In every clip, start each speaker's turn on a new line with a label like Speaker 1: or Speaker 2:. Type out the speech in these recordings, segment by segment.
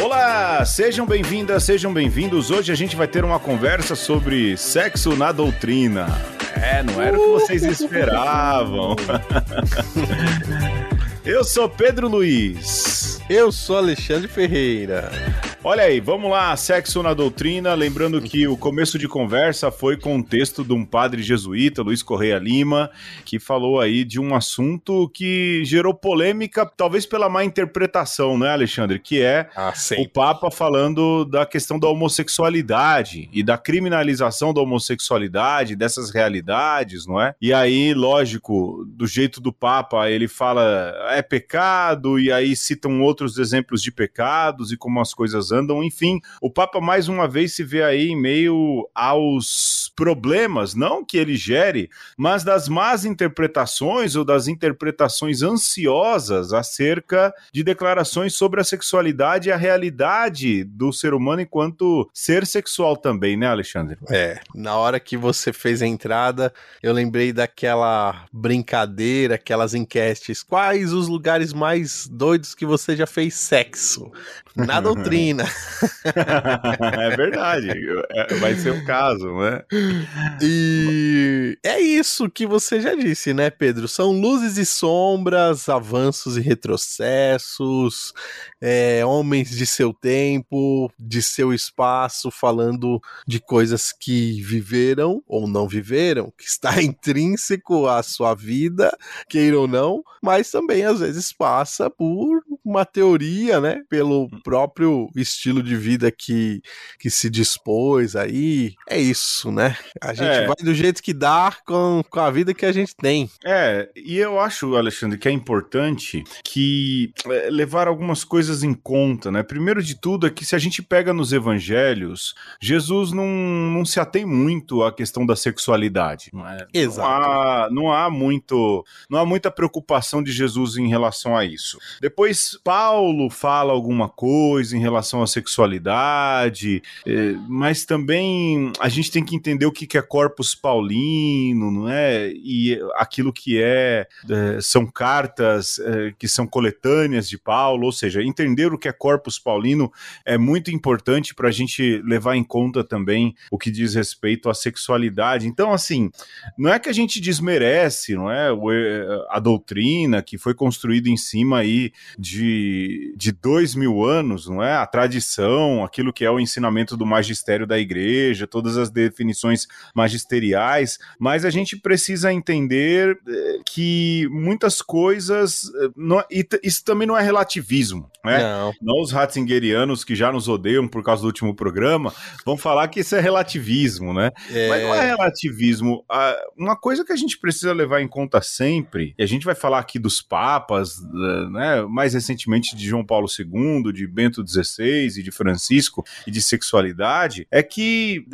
Speaker 1: Olá, sejam bem-vindas, sejam bem-vindos. Hoje a gente vai ter uma conversa sobre sexo na doutrina. É, não era o que vocês esperavam. Eu sou Pedro Luiz.
Speaker 2: Eu sou Alexandre Ferreira.
Speaker 1: Olha aí, vamos lá, sexo na doutrina. Lembrando que o começo de conversa foi com o texto de um padre jesuíta, Luiz Correia Lima, que falou aí de um assunto que gerou polêmica, talvez pela má interpretação, né, Alexandre? Que é ah, o Papa falando da questão da homossexualidade e da criminalização da homossexualidade, dessas realidades, não é? E aí, lógico, do jeito do Papa, ele fala é pecado, e aí citam outros exemplos de pecados e como as coisas andam, enfim. O Papa mais uma vez se vê aí em meio aos problemas, não que ele gere, mas das más interpretações ou das interpretações ansiosas acerca de declarações sobre a sexualidade e a realidade do ser humano enquanto ser sexual também, né, Alexandre?
Speaker 2: É, na hora que você fez a entrada, eu lembrei daquela brincadeira, aquelas enquetes. Quais os lugares mais doidos que você já fez sexo? Na doutrina.
Speaker 1: é verdade. É, vai ser o caso, né?
Speaker 2: E é isso que você já disse, né, Pedro? São luzes e sombras, avanços e retrocessos, é, homens de seu tempo, de seu espaço, falando de coisas que viveram ou não viveram, que está intrínseco à sua vida, queira ou não, mas também às vezes passa por uma teoria, né? Pelo hum. próprio estilo de vida que, que se dispôs aí. É isso, né? A gente é. vai do jeito que dá com, com a vida que a gente tem.
Speaker 1: É, e eu acho, Alexandre, que é importante que é, levar algumas coisas em conta, né? Primeiro de tudo é que se a gente pega nos evangelhos, Jesus não, não se atém muito à questão da sexualidade. Não é?
Speaker 2: Exato.
Speaker 1: Não há, não há muito, não há muita preocupação de Jesus em relação a isso. Depois Paulo fala alguma coisa em relação à sexualidade, é, mas também a gente tem que entender o que é corpus paulino, não é? E aquilo que é, é são cartas é, que são coletâneas de Paulo, ou seja, entender o que é corpus paulino é muito importante para a gente levar em conta também o que diz respeito à sexualidade. Então, assim, não é que a gente desmerece, não é, a doutrina que foi construída em cima aí de de, dois mil anos, não é? A tradição, aquilo que é o ensinamento do magistério da igreja, todas as definições magisteriais, mas a gente precisa entender eh, que muitas coisas. Eh, não, isso também não é relativismo, né? Não. não os Ratzingerianos que já nos odeiam por causa do último programa vão falar que isso é relativismo, né? É... Mas não é relativismo. Uma coisa que a gente precisa levar em conta sempre, e a gente vai falar aqui dos papas, eh, né? Mais recentemente recentemente de João Paulo II, de Bento XVI e de Francisco e de sexualidade, é que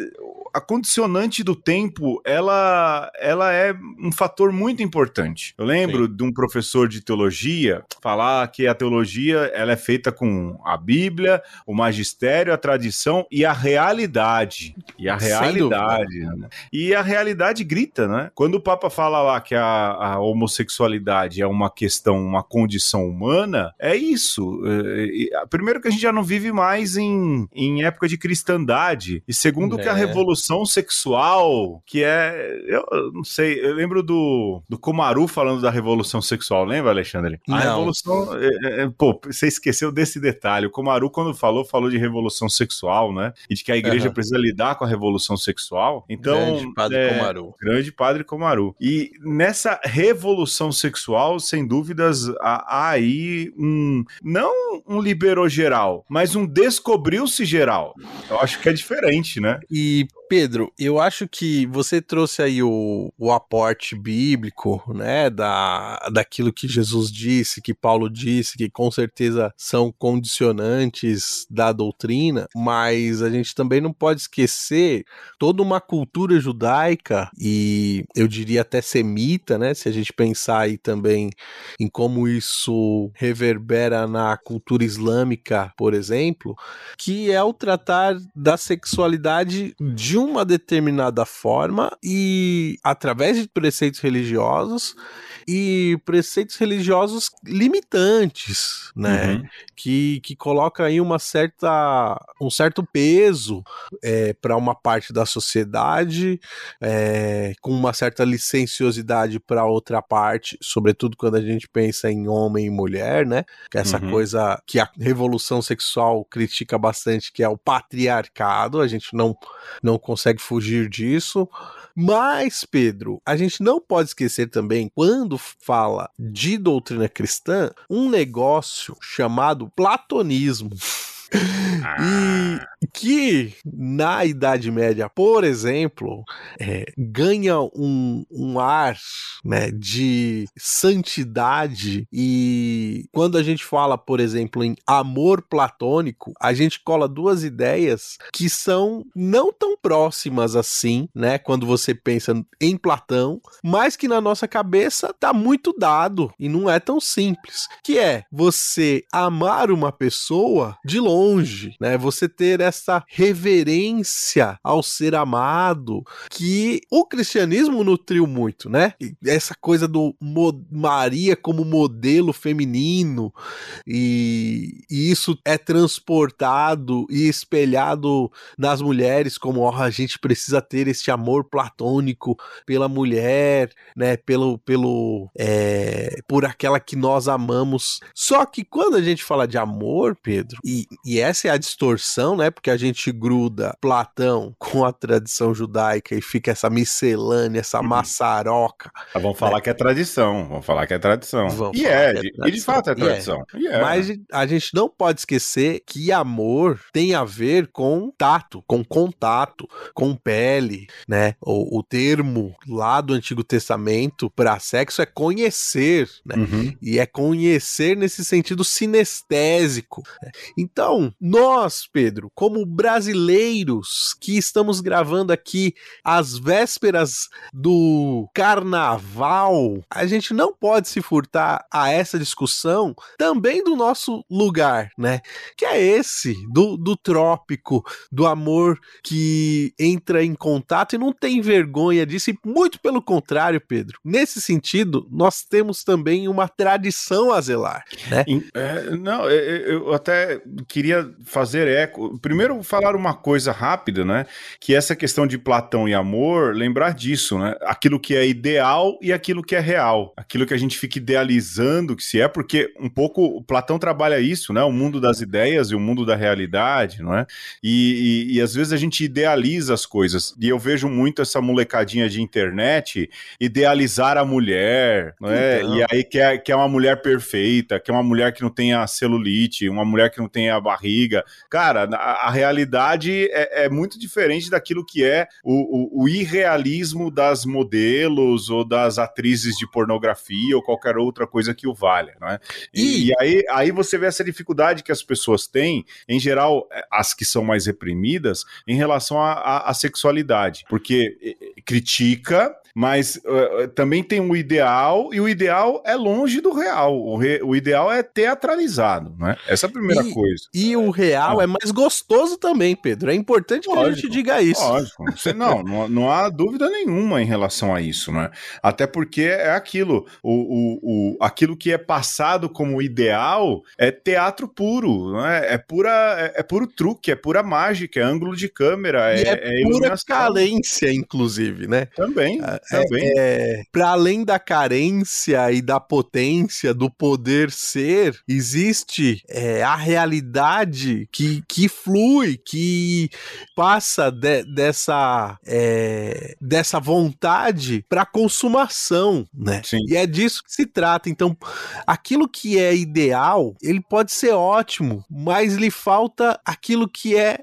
Speaker 1: a condicionante do tempo, ela, ela é um fator muito importante. Eu lembro Sim. de um professor de teologia falar que a teologia ela é feita com a Bíblia, o magistério, a tradição e a realidade. E a realidade. Né? E a realidade grita, né? Quando o Papa fala lá que a, a homossexualidade é uma questão, uma condição humana, é isso. É, primeiro que a gente já não vive mais em, em época de cristandade. E segundo é. que a é. Revolução sexual, que é. Eu não sei, eu lembro do, do Komaru falando da revolução sexual, lembra, Alexandre?
Speaker 2: A
Speaker 1: não. revolução. É, é, pô, você esqueceu desse detalhe. O Komaru, quando falou, falou de revolução sexual, né? E de que a igreja uhum. precisa lidar com a revolução sexual. Então.
Speaker 2: Grande padre Komaru.
Speaker 1: Grande padre Komaru. E nessa revolução sexual, sem dúvidas, há, há aí um não um liberou geral, mas um descobriu-se geral. Eu acho que é diferente, né?
Speaker 2: E Pedro, eu acho que você trouxe aí o, o aporte bíblico, né, da, daquilo que Jesus disse, que Paulo disse, que com certeza são condicionantes da doutrina, mas a gente também não pode esquecer toda uma cultura judaica e eu diria até semita, né, se a gente pensar aí também em como isso reverbera na cultura islâmica, por exemplo, que é o tratar da sexualidade de de uma determinada forma e através de preceitos religiosos e preceitos religiosos limitantes, né? Uhum. Que, que coloca aí uma certa, um certo peso é, para uma parte da sociedade, é, com uma certa licenciosidade para outra parte, sobretudo quando a gente pensa em homem e mulher, né? Que é essa uhum. coisa que a revolução sexual critica bastante, que é o patriarcado, a gente não, não consegue fugir disso. Mas, Pedro, a gente não pode esquecer também, quando fala de doutrina cristã, um negócio chamado platonismo. E que na Idade Média, por exemplo, é, ganha um, um ar né, de santidade e quando a gente fala, por exemplo, em amor platônico, a gente cola duas ideias que são não tão próximas assim, né? Quando você pensa em Platão, mas que na nossa cabeça tá muito dado e não é tão simples, que é você amar uma pessoa de longe longe, né? Você ter essa reverência ao ser amado que o cristianismo nutriu muito, né? Essa coisa do Maria como modelo feminino e, e isso é transportado e espelhado nas mulheres como oh, a gente precisa ter este amor platônico pela mulher, né? Pelo, pelo é, por aquela que nós amamos. Só que quando a gente fala de amor, Pedro, e, e essa é a distorção, né? Porque a gente gruda Platão com a tradição judaica e fica essa miscelânea, essa uhum. maçaroca.
Speaker 1: Ah, vamos falar né? que é tradição, vamos falar que é tradição. E é, é e de fato é, é. tradição.
Speaker 2: É. Mas a gente não pode esquecer que amor tem a ver com tato, com contato, com pele, né? O, o termo lá do Antigo Testamento para sexo é conhecer, né? Uhum. E é conhecer nesse sentido sinestésico. Né? Então, nós, Pedro, como brasileiros que estamos gravando aqui às vésperas do carnaval, a gente não pode se furtar a essa discussão também do nosso lugar, né? Que é esse, do, do trópico, do amor que entra em contato e não tem vergonha disso, e muito pelo contrário, Pedro. Nesse sentido, nós temos também uma tradição a zelar, né?
Speaker 1: É, não, eu até queria fazer eco. Primeiro, falar uma coisa rápida, né? Que essa questão de Platão e amor, lembrar disso, né? Aquilo que é ideal e aquilo que é real. Aquilo que a gente fica idealizando que se é, porque um pouco Platão trabalha isso, né? O mundo das ideias e o mundo da realidade, não é? E, e, e às vezes a gente idealiza as coisas. E eu vejo muito essa molecadinha de internet idealizar a mulher, não é? Então... E aí quer, quer uma mulher perfeita, quer uma mulher que não tenha celulite, uma mulher que não tenha barriga. Cara, a, a realidade é, é, muito diferente daquilo que é o, o, o, irrealismo das modelos ou das atrizes de pornografia ou qualquer outra coisa que o valha, não é? E, e aí, aí você vê essa dificuldade que as pessoas têm, em geral, é, as que são mais reprimidas, em relação à sexualidade, porque critica mas uh, também tem um ideal, e o ideal é longe do real. O, re, o ideal é teatralizado, né? Essa é a primeira
Speaker 2: e,
Speaker 1: coisa.
Speaker 2: E o real ah. é mais gostoso também, Pedro. É importante lógico, que a gente diga isso.
Speaker 1: Lógico. não, não, não, há dúvida nenhuma em relação a isso, né? Até porque é aquilo, o, o, o, aquilo que é passado como ideal é teatro puro, né? é, pura, é, é puro truque, é pura mágica, é ângulo de câmera,
Speaker 2: e é, é, é pura carência, inclusive, né?
Speaker 1: Também.
Speaker 2: Ah, também. É, para além da carência e da potência do poder ser, existe é, a realidade que, que flui, que passa de, dessa, é, dessa vontade para consumação, né? Sim. E é disso que se trata. Então, aquilo que é ideal, ele pode ser ótimo, mas lhe falta aquilo que é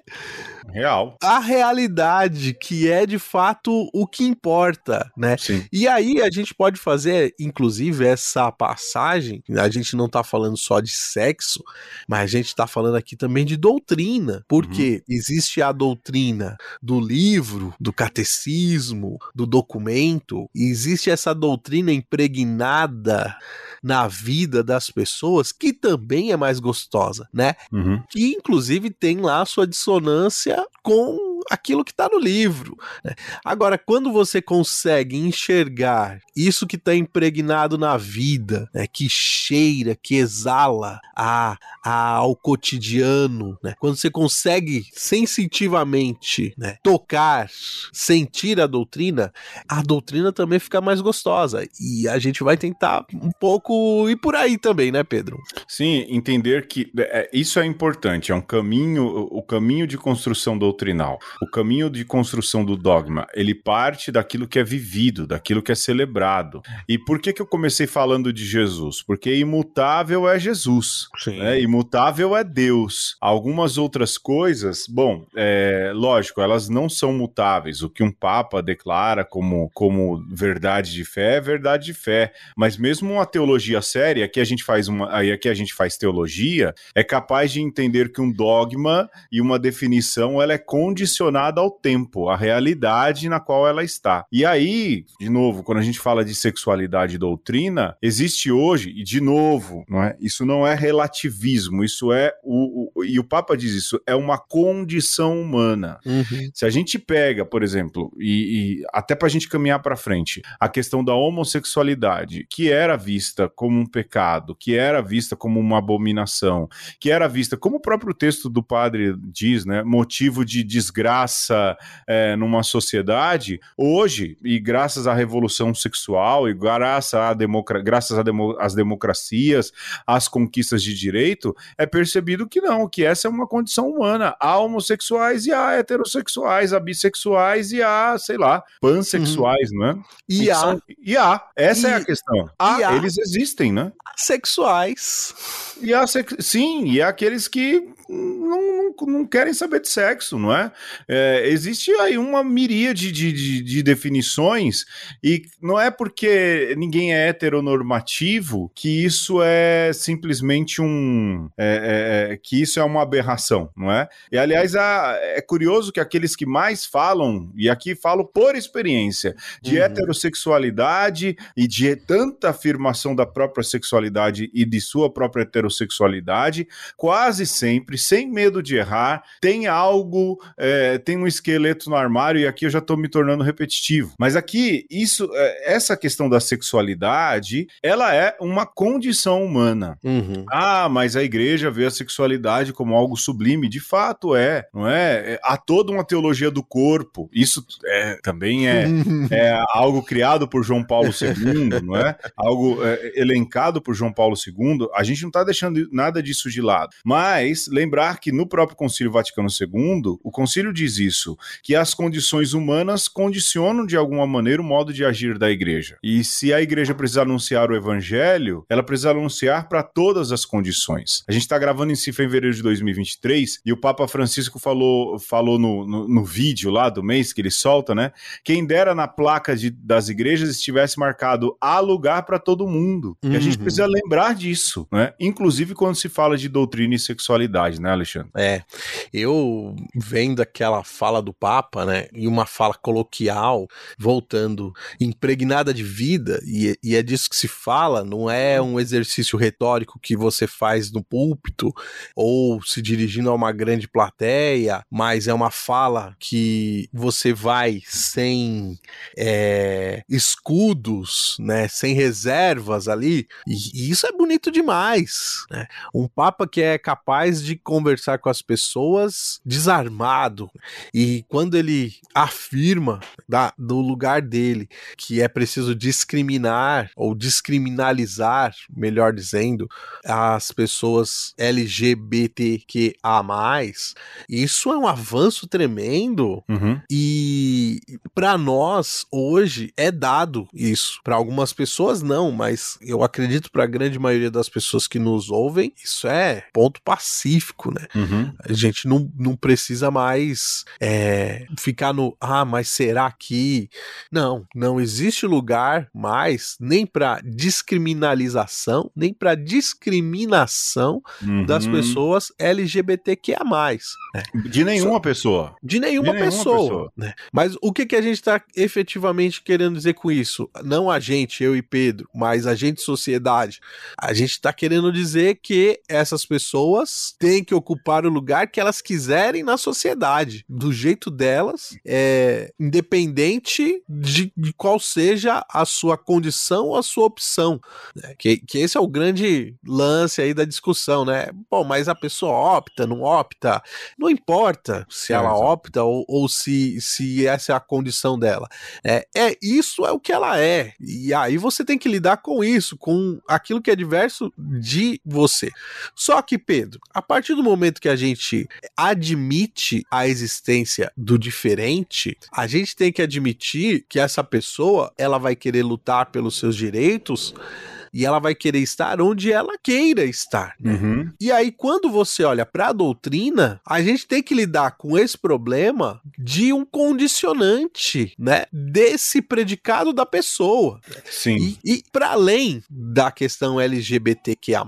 Speaker 1: Real.
Speaker 2: A realidade, que é de fato o que importa, né? Sim. E aí a gente pode fazer, inclusive, essa passagem. A gente não tá falando só de sexo, mas a gente tá falando aqui também de doutrina. Porque uhum. existe a doutrina do livro, do catecismo, do documento, e existe essa doutrina impregnada na vida das pessoas que também é mais gostosa, né? Uhum. Que inclusive tem lá a sua dissonância com aquilo que está no livro. Né? Agora, quando você consegue enxergar isso que está impregnado na vida, né, que cheira, que exala a, a, ao cotidiano, né? quando você consegue sensitivamente né, tocar, sentir a doutrina, a doutrina também fica mais gostosa. E a gente vai tentar um pouco ir por aí também, né, Pedro?
Speaker 1: Sim, entender que é, isso é importante, é um caminho, o caminho de construção doutrinal, o caminho de construção do dogma, ele parte daquilo que é vivido, daquilo que é celebrado. E por que, que eu comecei falando de Jesus? Porque imutável é Jesus, né? imutável é Deus. Algumas outras coisas, bom, é, lógico, elas não são mutáveis. O que um Papa declara como, como verdade de fé é verdade de fé. Mas mesmo uma teologia séria, que a gente faz uma. Aí aqui a gente faz teologia, é capaz de entender que um dogma e uma definição ela é condicionada ao tempo, à realidade na qual ela está. E aí, de novo, quando a gente fala de sexualidade e doutrina, existe hoje, e de novo, não é? Isso não é relativismo, isso é o, o e o Papa diz isso, é uma condição humana. Uhum. Se a gente pega, por exemplo, e, e até para a gente caminhar para frente, a questão da homossexualidade, que era vista como um pecado, que era vista como uma abominação, que era vista, como o próprio texto do padre diz, né, motivo de desgraça é, numa sociedade, hoje, e graças à revolução sexual, e graças, à democra graças às demo democracias, às conquistas de direito, é percebido que não, que essa é uma condição humana. Há homossexuais e há heterossexuais, há bissexuais e há, sei lá, pansexuais, uhum. né?
Speaker 2: E, há. São,
Speaker 1: e há. Essa e, é a questão. Há, há, eles existem, né?
Speaker 2: Sexuais.
Speaker 1: E há, sim, e há aqueles que não, não, não, querem saber de sexo, não é? É existe aí uma miríade de, de, de, definições, e não é porque ninguém é heteronormativo que isso é simplesmente um. É, é, é que isso é uma aberração, não é? E aliás, a, é curioso que aqueles que mais falam, e aqui falo por experiência, de uhum. heterossexualidade e de tanta afirmação da própria sexualidade e de sua própria heterossexualidade, quase sempre sem medo de errar, tem algo, é, tem um esqueleto no armário, e aqui eu já estou me tornando repetitivo. Mas aqui, isso, é, essa questão da sexualidade, ela é uma condição humana. Uhum. Ah, mas a igreja vê a sexualidade como algo sublime. De fato é, não é? é há toda uma teologia do corpo. Isso é, também é, é algo criado por João Paulo II, não é? Algo é, elencado por João Paulo II. A gente não está deixando nada disso de lado. Mas, lembrar que no próprio Concílio Vaticano II, o concílio diz isso, que as condições humanas condicionam de alguma maneira o modo de agir da igreja. E se a igreja precisar anunciar o evangelho, ela precisa anunciar para todas as condições. A gente está gravando em si fevereiro de 2023 e o Papa Francisco falou, falou no, no, no, vídeo lá do mês que ele solta, né? Quem dera na placa de, das igrejas estivesse marcado há lugar para todo mundo. Uhum. E a gente uhum. precisa lembrar disso, né? Inclusive quando se fala de doutrina e sexualidade né, Alexandre?
Speaker 2: É. Eu vendo aquela fala do Papa, né, e uma fala coloquial, voltando, impregnada de vida, e, e é disso que se fala, não é um exercício retórico que você faz no púlpito ou se dirigindo a uma grande plateia, mas é uma fala que você vai sem é, escudos, né, sem reservas ali, e, e isso é bonito demais. Né? Um Papa que é capaz de conversar com as pessoas desarmado. E quando ele afirma da, do lugar dele que é preciso discriminar ou descriminalizar, melhor dizendo, as pessoas LGBTQA, isso é um avanço tremendo. Uhum. E para nós, hoje, é dado isso. Para algumas pessoas, não, mas eu acredito para a grande maioria das pessoas que nos ouvem, isso é ponto pacífico né? Uhum. A gente não, não precisa mais é, ficar no, ah, mas será que. Não, não existe lugar mais nem para descriminalização, nem para discriminação uhum. das pessoas LGBTQIA.
Speaker 1: Né? De nenhuma Só, pessoa.
Speaker 2: De nenhuma, de nenhuma pessoa. pessoa. Né? Mas o que, que a gente está efetivamente querendo dizer com isso? Não a gente, eu e Pedro, mas a gente, sociedade. A gente está querendo dizer que essas pessoas têm que que ocupar o lugar que elas quiserem na sociedade. Do jeito delas, é, independente de, de qual seja a sua condição ou a sua opção. Né? Que, que esse é o grande lance aí da discussão, né? Bom, mas a pessoa opta, não opta, não importa se ela opta ou, ou se, se essa é a condição dela. É, é isso é o que ela é. E aí você tem que lidar com isso, com aquilo que é diverso de você. Só que, Pedro, a partir do momento que a gente admite a existência do diferente, a gente tem que admitir que essa pessoa ela vai querer lutar pelos seus direitos e ela vai querer estar onde ela queira estar. Né? Uhum. E aí, quando você olha para a doutrina, a gente tem que lidar com esse problema de um condicionante, né? Desse predicado da pessoa.
Speaker 1: Sim.
Speaker 2: E, e para além da questão LGBTQIA,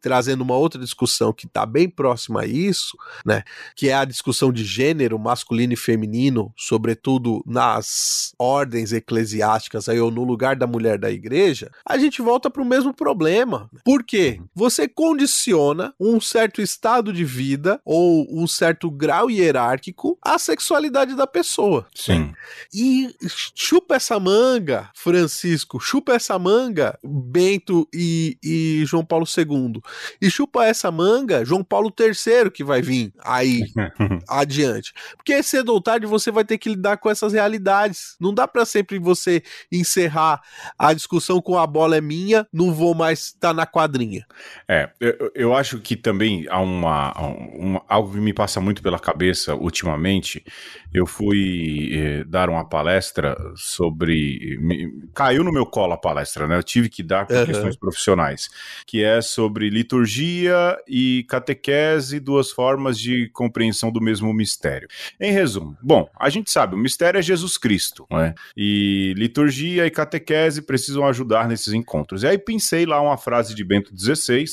Speaker 2: trazendo uma outra discussão que está bem próxima a isso, né? Que é a discussão de gênero masculino e feminino, sobretudo nas ordens eclesiásticas aí, ou no lugar da mulher da igreja, a gente volta volta para o mesmo problema. Por quê? Você condiciona um certo estado de vida ou um certo grau hierárquico à sexualidade da pessoa.
Speaker 1: Sim.
Speaker 2: E chupa essa manga, Francisco, chupa essa manga, Bento e, e João Paulo II. E chupa essa manga, João Paulo III, que vai vir aí adiante. Porque cedo ou tarde você vai ter que lidar com essas realidades. Não dá para sempre você encerrar a discussão com a bola é minha não vou mais estar tá na quadrinha.
Speaker 1: É, eu, eu, acho que também há uma, uma, algo que me passa muito pela cabeça ultimamente. Eu fui eh, dar uma palestra sobre. Me, caiu no meu colo a palestra, né? Eu tive que dar por uhum. questões profissionais, que é sobre liturgia e catequese, duas formas de compreensão do mesmo mistério. Em resumo, bom, a gente sabe, o mistério é Jesus Cristo, né? E liturgia e catequese precisam ajudar nesses encontros. E aí pensei lá uma frase de Bento XVI,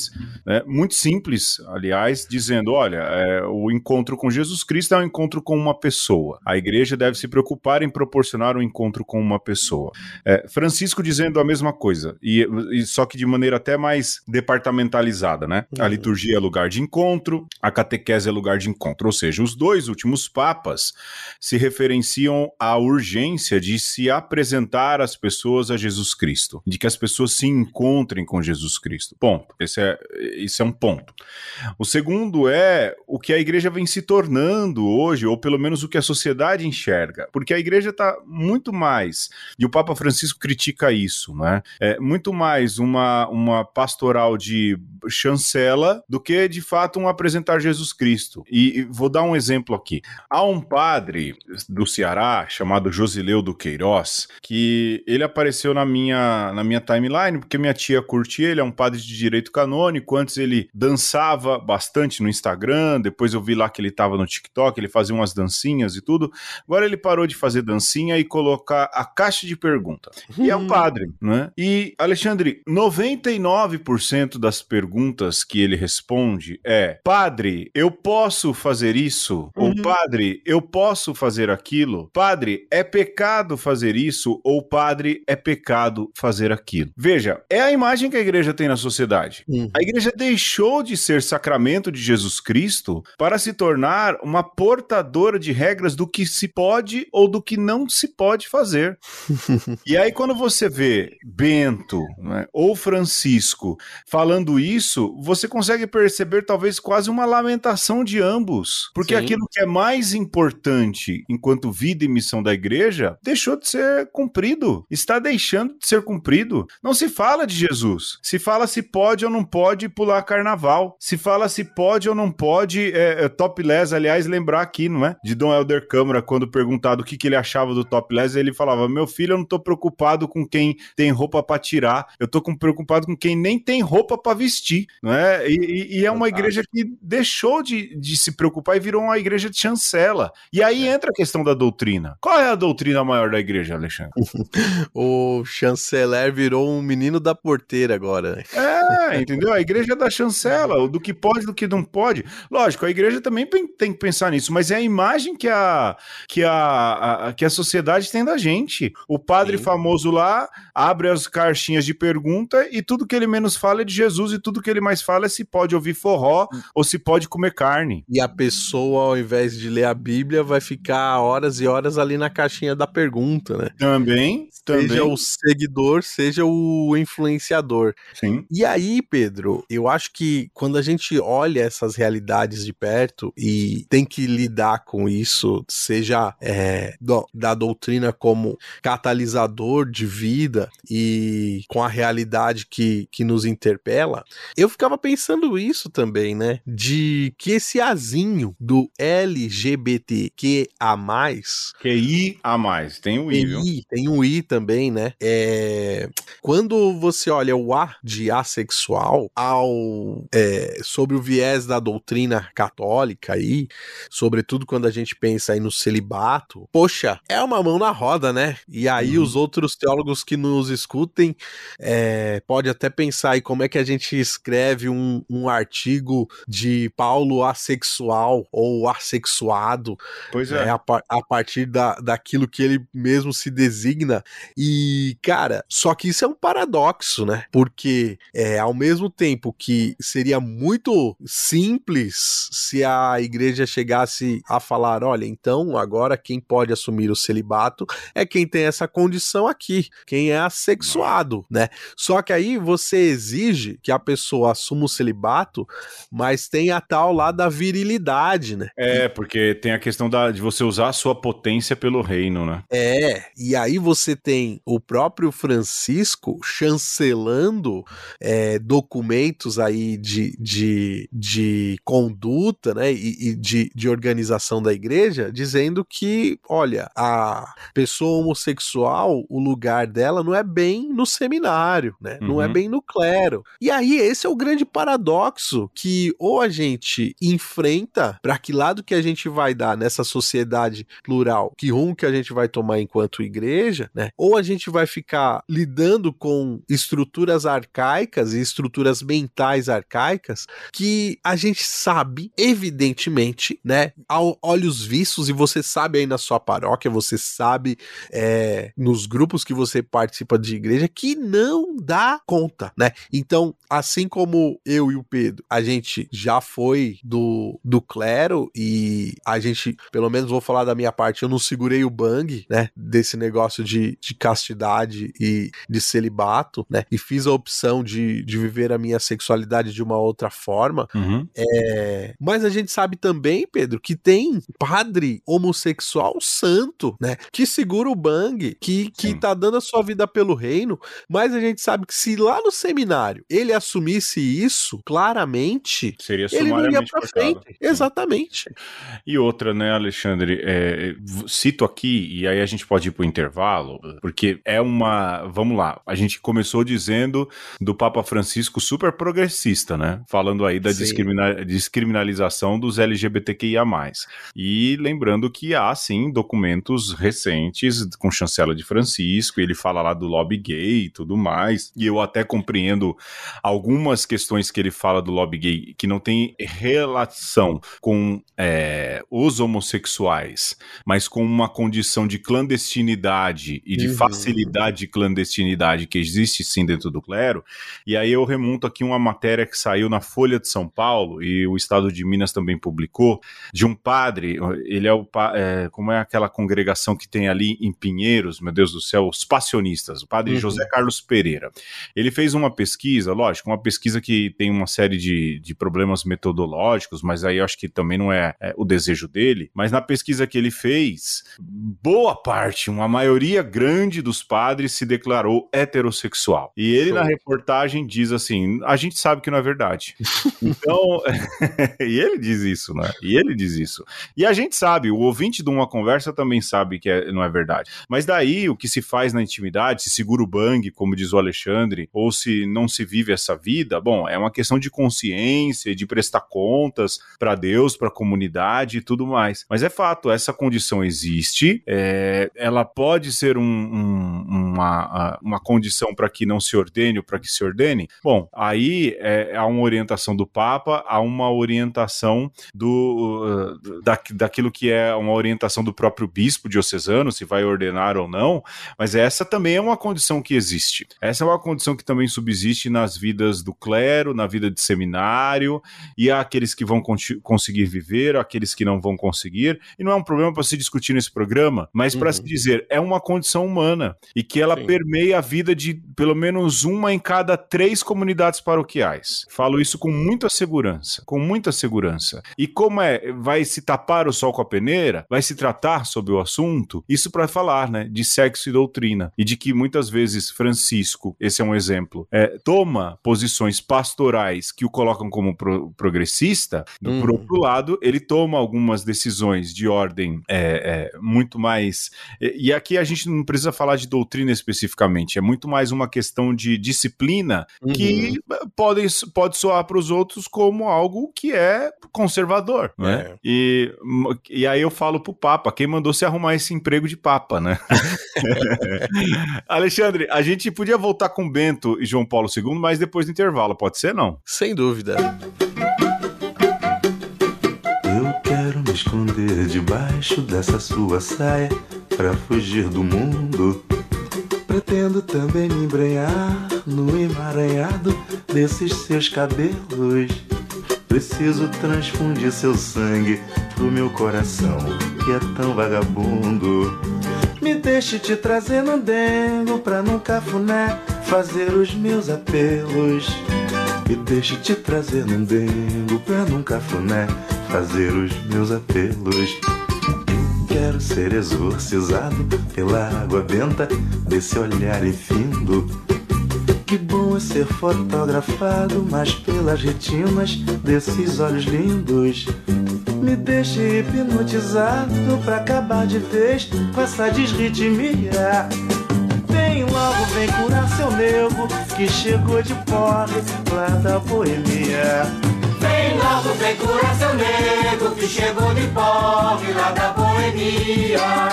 Speaker 1: né, muito simples, aliás, dizendo: olha, é, o encontro com Jesus Cristo é um encontro com uma pessoa. A igreja deve se preocupar em proporcionar um encontro com uma pessoa. É, Francisco dizendo a mesma coisa, e, e, só que de maneira até mais departamentalizada, né? A uhum. liturgia é lugar de encontro, a catequese é lugar de encontro. Ou seja, os dois últimos papas se referenciam à urgência de se apresentar as pessoas a Jesus Cristo, de que as pessoas se encontrem com Jesus Cristo. Ponto. Esse é, esse é um ponto. O segundo é o que a igreja vem se tornando hoje, ou pelo menos o que a sociedade enxerga. Porque a igreja está muito mais, e o Papa Francisco critica isso, né? É muito mais uma, uma pastoral de chancela do que de fato um apresentar Jesus Cristo. E, e vou dar um exemplo aqui. Há um padre do Ceará chamado Josileu do Queiroz que ele apareceu na minha, na minha timeline porque minha tia curtia, ele é um padre de direito canônico. Antes ele dançava bastante no Instagram, depois eu vi lá que ele estava no TikTok, ele fazia umas dancinhas e tudo. Agora ele parou de fazer dancinha e colocar a caixa de pergunta. E é um uhum. padre, né? E, Alexandre, 99% das perguntas que ele responde é: Padre, eu posso fazer isso? Uhum. Ou Padre, eu posso fazer aquilo? Padre, é pecado fazer isso? Ou Padre, é pecado fazer aquilo? Veja, é a imagem que a igreja tem na sociedade. Uhum. A igreja deixou de ser sacramento de Jesus Cristo para se tornar uma portadora de regras do que se pode ou do que não se pode fazer. e aí, quando você vê Bento né, ou Francisco falando isso, você consegue perceber talvez quase uma lamentação de ambos. Porque Sim. aquilo que é mais importante enquanto vida e missão da igreja deixou de ser cumprido, está deixando de ser cumprido. Não se fala de Jesus. Se fala se pode ou não pode pular carnaval. Se fala se pode ou não pode é, é, topless. Aliás, lembrar aqui, não é? De Dom Helder Câmara, quando perguntado o que, que ele achava do topless, ele falava: Meu filho, eu não tô preocupado com quem tem roupa para tirar, eu tô com, preocupado com quem nem tem roupa para vestir, não é? E, e, é uma igreja que deixou de, de se preocupar e virou uma igreja de chancela. E aí é. entra a questão da doutrina. Qual é a doutrina maior da igreja, Alexandre?
Speaker 2: o chanceler virou um menino menino da porteira agora.
Speaker 1: É, entendeu? A igreja dá chancela, do que pode, do que não pode. Lógico, a igreja também tem que pensar nisso, mas é a imagem que a, que a, a que a sociedade tem da gente. O padre Sim. famoso lá abre as caixinhas de pergunta e tudo que ele menos fala é de Jesus e tudo que ele mais fala é se pode ouvir forró ou se pode comer carne.
Speaker 2: E a pessoa, ao invés de ler a Bíblia, vai ficar horas e horas ali na caixinha da pergunta, né?
Speaker 1: Também.
Speaker 2: Seja
Speaker 1: também.
Speaker 2: o seguidor, seja o influenciador.
Speaker 1: Sim.
Speaker 2: E aí, Pedro, eu acho que quando a gente olha essas realidades de perto e tem que lidar com isso, seja é, do, da doutrina como catalisador de vida e com a realidade que, que nos interpela, eu ficava pensando isso também, né? De que esse azinho do LGBTQA+,
Speaker 1: QI a mais, tem o I, viu?
Speaker 2: Tem o I também, né? É... Quando você olha o A de assexual ao é, sobre o viés da doutrina católica aí, sobretudo quando a gente pensa aí no celibato, poxa, é uma mão na roda, né? E aí uhum. os outros teólogos que nos escutem é, pode até pensar aí como é que a gente escreve um, um artigo de Paulo assexual ou assexuado
Speaker 1: pois é.
Speaker 2: Né, a, a partir da, daquilo que ele mesmo se designa. E, cara, só que isso é um paradoxo, né? Porque é, ao mesmo tempo que seria muito simples se a igreja chegasse a falar: olha, então agora quem pode assumir o celibato é quem tem essa condição aqui, quem é assexuado, né? Só que aí você exige que a pessoa assuma o celibato, mas tem a tal lá da virilidade, né?
Speaker 1: É, porque tem a questão da, de você usar a sua potência pelo reino, né?
Speaker 2: É, e aí você tem o próprio Francisco chancelando é, documentos aí de, de, de conduta, né, e, e de, de organização da igreja, dizendo que, olha, a pessoa homossexual, o lugar dela não é bem no seminário, né, uhum. não é uhum. bem no clero. E aí esse é o grande paradoxo que ou a gente enfrenta para que lado que a gente vai dar nessa sociedade plural, que rumo que a gente vai tomar enquanto igreja, né? Ou a gente vai ficar lidando com estruturas arcaicas e estruturas mentais arcaicas que a gente sabe, evidentemente, né? Ao olhos vistos, e você sabe aí na sua paróquia, você sabe é, nos grupos que você participa de igreja, que não dá conta, né? Então, assim como eu e o Pedro, a gente já foi do, do clero e a gente, pelo menos vou falar da minha parte, eu não segurei o bang, né? Desse negócio de, de castidade e de celibato, né? E fiz a opção de, de viver a minha sexualidade de uma outra forma.
Speaker 1: Uhum.
Speaker 2: É... Mas a gente sabe também, Pedro, que tem padre homossexual santo, né? Que segura o bang, que, que tá dando a sua vida pelo reino, mas a gente sabe que se lá no seminário ele assumisse isso claramente,
Speaker 1: seria
Speaker 2: ele não ia pra frente. Exatamente.
Speaker 1: E outra, né, Alexandre? É, cito aqui, e aí a gente pode ir pro intervalo, porque é uma. Vamos lá, a gente começou dizendo do Papa Francisco super progressista, né? Falando aí da descrimina descriminalização dos LGBTQIA. E lembrando que há, sim, documentos recentes com chancela de Francisco, ele fala lá do lobby gay e tudo mais. E eu até compreendo algumas questões que ele fala do lobby gay que não tem relação com é, os homossexuais, mas com uma condição de clandestinidade e de uhum. facilidade de clandestinidade que existe sim dentro do clero. E aí eu remonto aqui uma matéria que saiu na Folha de São Paulo e o Estado de Minas também publicou de um padre. Ele é o é, como é aquela congregação que tem ali em Pinheiros, meu Deus do céu, os passionistas, o padre uhum. José Carlos Pereira. Ele fez uma pesquisa, lógico, uma pesquisa que tem uma série de, de problemas metodológicos, mas aí eu acho que também não é, é o desejo dele. Mas na pesquisa que ele fez, boa parte, uma maioria grande dos padres se declarou heterossexual. E ele Show. na reportagem diz assim: a gente sabe que não é verdade. então, e ele diz isso, né? E ele diz isso. E a gente sabe, o ouvinte de uma conversa também sabe que é, não é verdade. Mas daí o que se faz na intimidade, se segura o bang, como diz o Alexandre, ou se não se vive essa vida, bom, é uma questão de consciência, de prestar contas para Deus, para a comunidade e tudo mais. Mas é fato, essa condição existe, é, ela pode ser um, um, uma, uma condição para que não se ordene ou para que se ordene. Bom, aí é, há uma orientação do Papa, há uma orientação do da, daquilo que é uma orientação do próprio bispo diocesano, se vai ordenar ou não, mas essa também é uma condição que existe. Essa é uma condição que também subsiste nas vidas do clero, na vida de seminário, e há aqueles que vão conseguir viver, aqueles que não vão conseguir, e não é um problema para se discutir nesse programa, mas uhum. para se dizer, é uma condição humana e que ela Sim. permeia a vida de pelo menos uma em cada três comunidades paroquiais. Falo isso com muita segurança, com muita segurança. E como é, vai se tapar o sol com a peneira, vai se tratar sobre o assunto, isso para falar, né, de sexo e doutrina e de que muitas vezes Francisco, esse é um exemplo, é, toma posições pastorais que o colocam como pro progressista. Uhum. Por outro lado, ele toma algumas decisões de ordem é, é, muito mais. E, e aqui a gente não precisa falar de doutrina especificamente, é muito mais uma questão de disciplina uhum. que pode, pode soar para os outros como algo que é conservador, né? É. E, e aí eu falo pro Papa, quem mandou se arrumar esse emprego de Papa, né? Alexandre, a gente podia voltar com Bento e João Paulo II, mas depois do intervalo, pode ser não?
Speaker 2: Sem dúvida.
Speaker 3: Eu quero me esconder debaixo dessa sua saia para fugir do mundo. Pretendo também me embrenhar no emaranhado desses seus cabelos. Preciso transfundir seu sangue pro meu coração, que é tão vagabundo. Me deixe te trazer no dengo pra num cafuné fazer os meus apelos. Me deixe te trazer num dengo pra num cafuné fazer os meus apelos. Quero ser exorcizado pela água benta desse olhar infindo. Que bom é ser fotografado, mas pelas retinas desses olhos lindos. Me deixe hipnotizado pra acabar de vez com essa desritmia. Vem logo, vem curar seu nego que chegou de pobre lá da boemia.
Speaker 4: Logo, vem curar seu nego que chegou de pobre lá da boemia.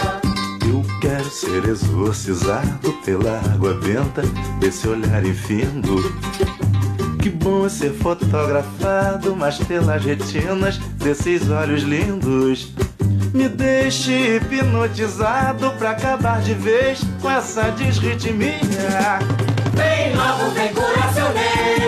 Speaker 3: Eu quero ser exorcizado pela água benta desse olhar infindo. Que bom é ser fotografado, mas pelas retinas desses olhos lindos. Me deixe hipnotizado pra acabar de vez com essa desritmia.
Speaker 4: Vem logo, vem curar seu nego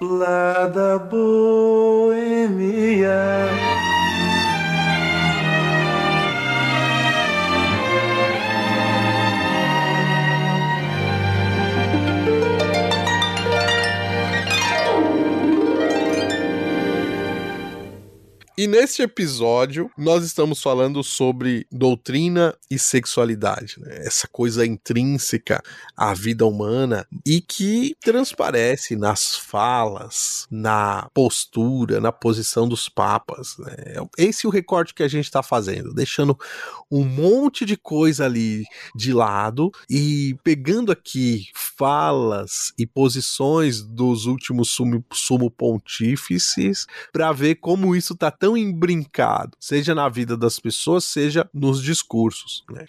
Speaker 3: Lá da boemia.
Speaker 2: E neste episódio, nós estamos falando sobre doutrina e sexualidade, né? essa coisa intrínseca à vida humana e que transparece nas falas, na postura, na posição dos papas. Né? Esse é o recorte que a gente está fazendo, deixando um monte de coisa ali de lado e pegando aqui falas e posições dos últimos sumo, sumo pontífices para ver como isso está tão embrincado, seja na vida das pessoas, seja nos discursos. Né?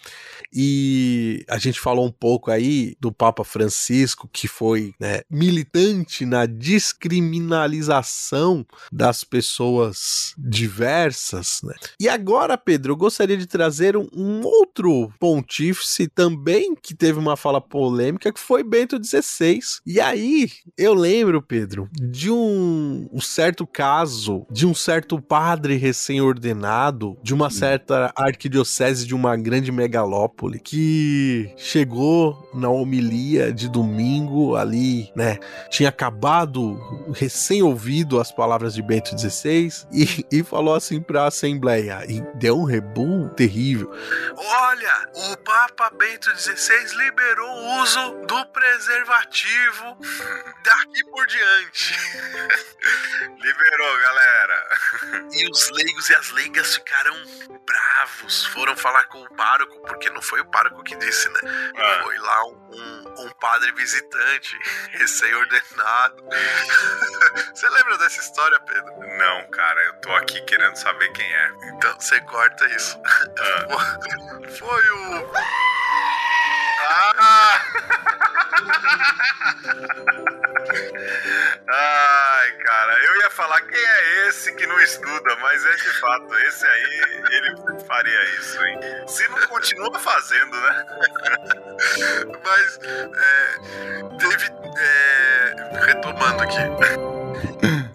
Speaker 2: E a gente falou um pouco aí do Papa Francisco, que foi né, militante na descriminalização das pessoas diversas. Né? E agora, Pedro, eu gostaria de trazer um, um outro pontífice também que teve uma fala polêmica, que foi Bento XVI. E aí, eu lembro, Pedro, de um, um certo caso, de um certo padre padre recém-ordenado de uma certa arquidiocese de uma grande megalópole que chegou na homilia de domingo ali, né? Tinha acabado recém-ouvido as palavras de Bento XVI e, e falou assim para a Assembleia e deu um rebu terrível. Olha, o Papa Bento XVI liberou o uso do preservativo daqui por diante.
Speaker 5: Liberou, galera.
Speaker 2: E os leigos e as leigas ficaram bravos. Foram falar com o pároco, porque não foi o pároco que disse, né?
Speaker 5: Ah.
Speaker 2: Foi lá um, um, um padre visitante, recém-ordenado. Você lembra dessa história, Pedro?
Speaker 5: Não, cara, eu tô aqui querendo saber quem é.
Speaker 2: Então você corta isso.
Speaker 5: Ah.
Speaker 2: Foi o.
Speaker 5: Ah! Ai, cara, eu ia falar quem é esse que não estuda, mas é de fato, esse aí, ele faria isso, hein? Se não continua fazendo, né?
Speaker 2: Mas. É, teve. É, retomando aqui.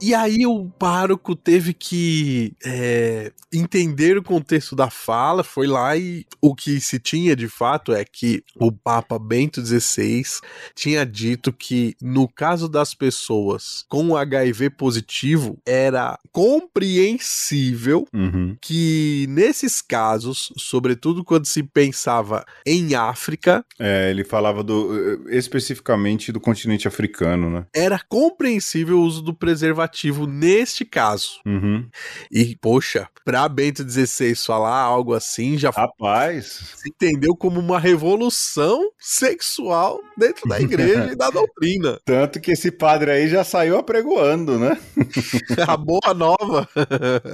Speaker 2: E aí o pároco teve que é, entender o contexto da fala, foi lá e o que se tinha de fato é que o Papa Bento XVI tinha dito que no caso das pessoas com HIV positivo era compreensível
Speaker 1: Uhum.
Speaker 2: que nesses casos, sobretudo quando se pensava em África,
Speaker 1: É, ele falava do eh, especificamente do continente africano, né?
Speaker 2: era compreensível o uso do preservativo neste caso.
Speaker 1: Uhum.
Speaker 2: E, poxa, pra Bento XVI falar algo assim, já
Speaker 1: Rapaz,
Speaker 2: se entendeu como uma revolução sexual dentro da igreja e da doutrina.
Speaker 1: tanto que esse padre aí já saiu apregoando, né?
Speaker 2: A boa nova.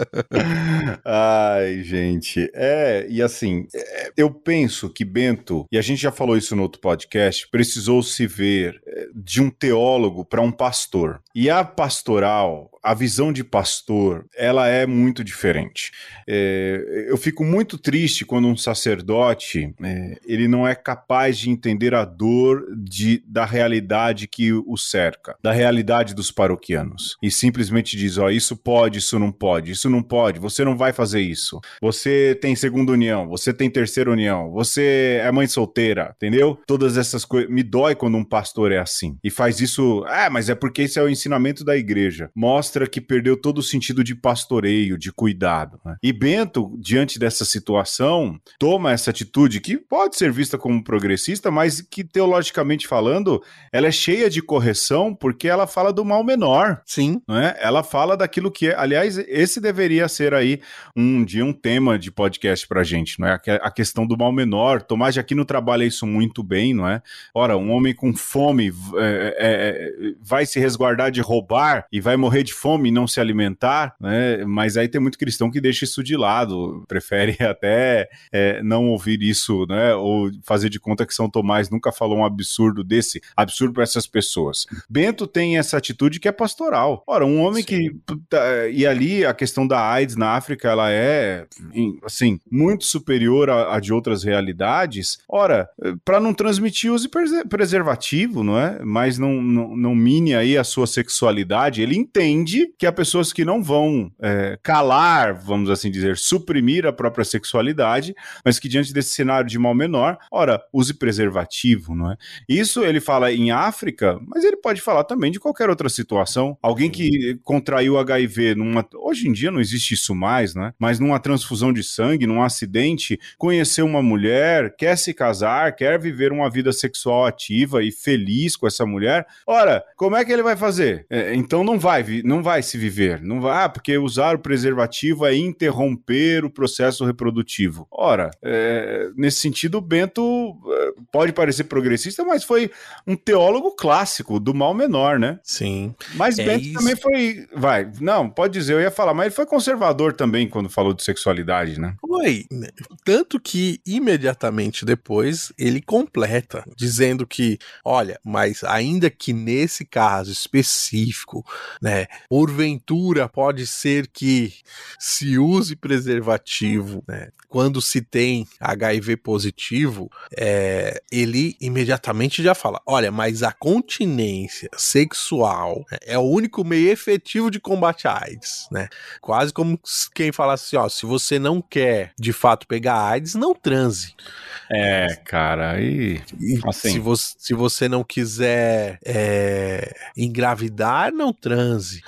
Speaker 1: Ai, gente. É, e assim, é, eu penso que Bento, e a gente já falou isso no outro podcast, precisou se ver é, de um teólogo para um pastor. E a pastoral, a visão de pastor, ela é muito diferente. É, eu fico muito triste quando um sacerdote é, ele não é capaz de entender a dor de, da realidade que o cerca, da realidade dos paroquianos, e simplesmente diz: ó, isso pode, isso não pode, isso não pode, você não vai fazer isso. Você tem segunda união, você tem terceira união, você é mãe solteira, entendeu? Todas essas coisas. Me dói quando um pastor é assim e faz isso. Ah, mas é porque esse é o ensinamento da igreja. Mostra que perdeu todo o sentido de pastoreio, de cuidado. né? E Bento, diante dessa situação, toma essa atitude que pode ser vista como progressista, mas que teologicamente falando, ela é cheia de correção porque ela fala do mal menor.
Speaker 2: Sim.
Speaker 1: Não é? Ela fala daquilo que é. Aliás, esse deveria ser aí um dia um tema de podcast pra gente, não é? A questão do mal menor. Tomás de Aquino trabalha isso muito bem, não é? Ora, um homem com fome é, é, é, vai se resguardar de roubar e vai morrer de fome e não se alimentar, né? Mas aí tem muito cristão que deixa isso de lado, prefere até é, não ouvir isso, né? Ou fazer de conta que São Tomás nunca falou um absurdo desse, absurdo para essas pessoas. Bento tem essa atitude que é pastoral. Ora, um homem que. tá, E ali a questão da AIDS na África, ela é, assim, muito superior à, de outras realidades. Ora, para não transmitir, use prese- preservativo, não é? Mas não, não, não mine aí a sua sexualidade. Ele entende que há pessoas que não vão é, calar, vamos assim dizer, suprimir a própria sexualidade, mas que diante desse cenário de mal menor, ora, use preservativo, não é? Isso ele fala em África, mas ele pode falar também de qualquer outra situação. Alguém que contraiu HIV numa. Hoje em dia não existe isso mais, né? Mas numa transfusão de sangue, num acidente, conheceu uma mulher, quer se casar, quer viver uma vida sexual ativa e feliz com essa mulher. Ora, como é que ele vai fazer? É, então não vai, vi- não vai se viver. Não vai, ah, porque usar o preservativo é interromper o processo reprodutivo. Ora, é, nesse sentido, o Bento é, pode parecer progressista, mas foi um teólogo clássico do mal menor, né?
Speaker 2: Sim.
Speaker 1: Mas
Speaker 2: É
Speaker 1: Bento
Speaker 2: isso.
Speaker 1: também foi. Vai, não, pode dizer, eu ia falar, mas ele foi conservador também quando falou de sexualidade, né?
Speaker 2: Foi. Tanto que imediatamente depois ele completa, dizendo que, olha, mas ainda que nesse caso específico, né, porventura pode ser que se use preservativo, né, quando se tem HIV positivo, é, ele imediatamente já fala: olha, mas a continência sexual né, é o único meio efetivo de combate à AIDS, né? Quase como quem falasse assim: ó, se você não quer de fato pegar AIDS, não transe.
Speaker 1: É, cara, aí. Assim.
Speaker 2: Se, você, se você não quiser é, engravidar, não transe.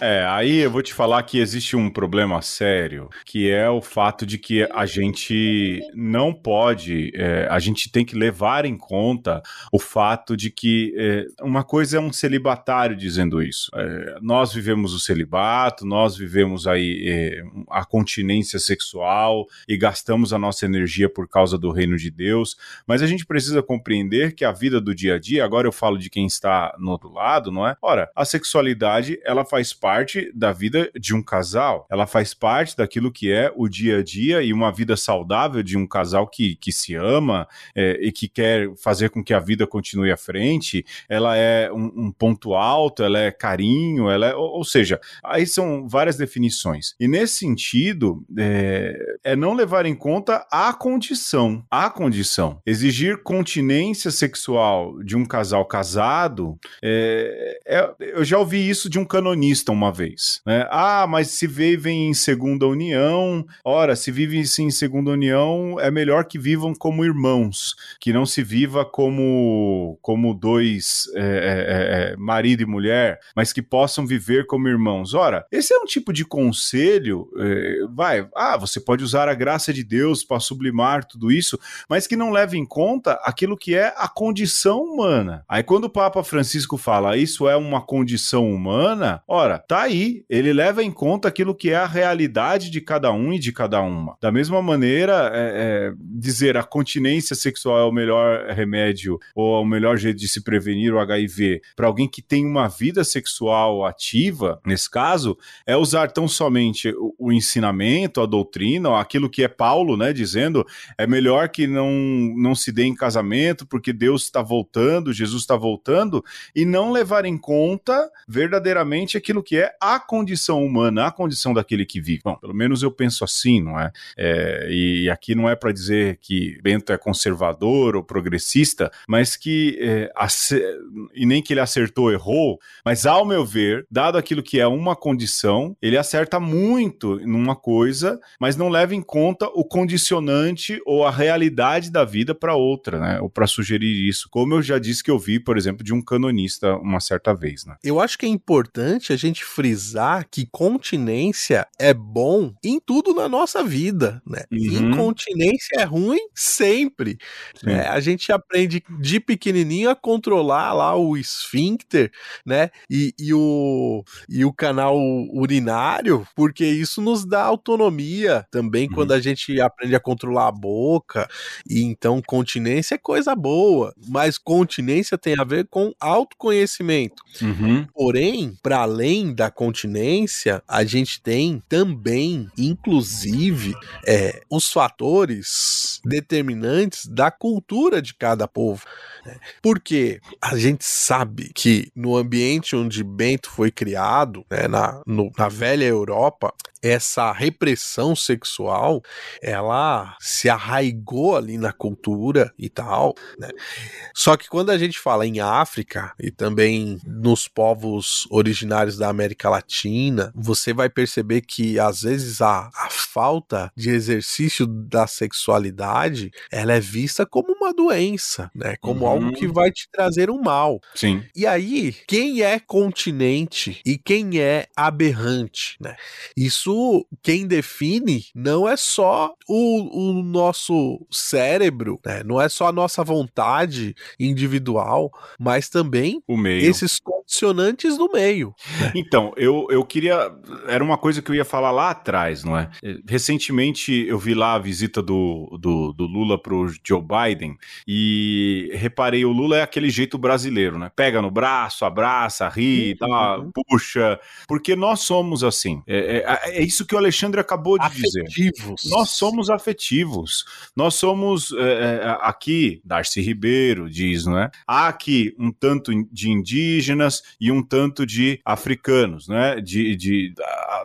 Speaker 1: É, aí eu vou te falar que existe um problema sério, que é o fato de que a gente não pode, é, a gente tem que levar em conta o fato de que é, uma coisa é um celibatário dizendo isso. É, nós vivemos o celibato, nós vivemos aí é, a continência sexual e gastamos a nossa energia por causa do reino de Deus, mas a gente precisa compreender que a vida do dia a dia, agora eu falo de quem está no outro lado, não é? Ora, a sexualidade, ela faz parte parte da vida de um casal, ela faz parte daquilo que é o dia a dia e uma vida saudável de um casal que, que se ama é, e que quer fazer com que a vida continue à frente. Ela é um, um ponto alto, ela é carinho, ela é, ou, ou, seja, aí são várias definições. E nesse sentido, é, é não levar em conta a condição, a condição. Exigir continência sexual de um casal casado, é, é, eu já ouvi isso de um canonista uma vez. Né? Ah, mas se vivem em segunda união, ora, se vivem em segunda união, é melhor que vivam como irmãos, que não se viva como, como dois é, é, é, marido e mulher, mas que possam viver como irmãos. Ora, esse é um tipo de conselho, é, vai, ah, você pode usar a graça de Deus para sublimar tudo isso, mas que não leve em conta aquilo que é a condição humana. Aí quando o Papa Francisco fala isso é uma condição humana, ora, tá aí, ele leva em conta aquilo que é a realidade de cada um e de cada uma. Da mesma maneira, é, é, dizer a continência sexual é o melhor remédio ou é o melhor jeito de se prevenir o HIV para alguém que tem uma vida sexual ativa, nesse caso, é usar tão somente o, o ensinamento, a doutrina, aquilo que é Paulo, né, dizendo é melhor que não, não se dê em casamento porque Deus está voltando, Jesus está voltando, e não levar em conta verdadeiramente aquilo que é é a condição humana, a condição daquele que vive. Bom, pelo menos eu penso assim, não é? é e aqui não é para dizer que Bento é conservador ou progressista, mas que é, e nem que ele acertou ou errou, mas ao meu ver, dado aquilo que é uma condição, ele acerta muito numa coisa, mas não leva em conta o condicionante ou a realidade da vida para outra, né? Ou para sugerir isso, como eu já disse que eu vi, por exemplo, de um canonista uma certa vez, né?
Speaker 2: Eu acho que é importante a gente frisar que continência é bom em tudo na nossa vida, né? Uhum. Incontinência é ruim sempre. É, a gente aprende de pequenininho a controlar lá o esfíncter, né? E, e, o, e o canal urinário, porque isso nos dá autonomia também uhum. quando a gente aprende a controlar a boca. E então continência é coisa boa, mas continência tem a ver com autoconhecimento. Uhum. Porém, para além da continência, a gente tem também, inclusive, é, os fatores determinantes da cultura de cada povo. Né? Porque a gente sabe que no ambiente onde Bento foi criado, né, na, no, na velha Europa, essa repressão sexual ela se arraigou ali na cultura e tal, né? Só que quando a gente fala em África e também nos povos originários da América Latina, você vai perceber que às vezes a, a falta de exercício da sexualidade ela é vista como uma doença, né? Como uhum. algo que vai te trazer um mal.
Speaker 1: Sim.
Speaker 2: E aí, quem é continente e quem é aberrante, né? Isso isso quem define não é só o, o nosso cérebro, né? não é só a nossa vontade individual, mas também esses condicionantes no meio.
Speaker 1: Então, eu, eu queria. Era uma coisa que eu ia falar lá atrás, não é? Recentemente eu vi lá a visita do, do, do Lula pro Joe Biden e reparei, o Lula é aquele jeito brasileiro, né? Pega no braço, abraça, ri, uhum. dá, puxa, porque nós somos assim. É, é, é é isso que o Alexandre acabou de afetivos. dizer. Nós somos afetivos. Nós somos é, é, aqui, Darcy Ribeiro diz, não é? Há aqui um tanto de indígenas, e um tanto de africanos, né? De, de,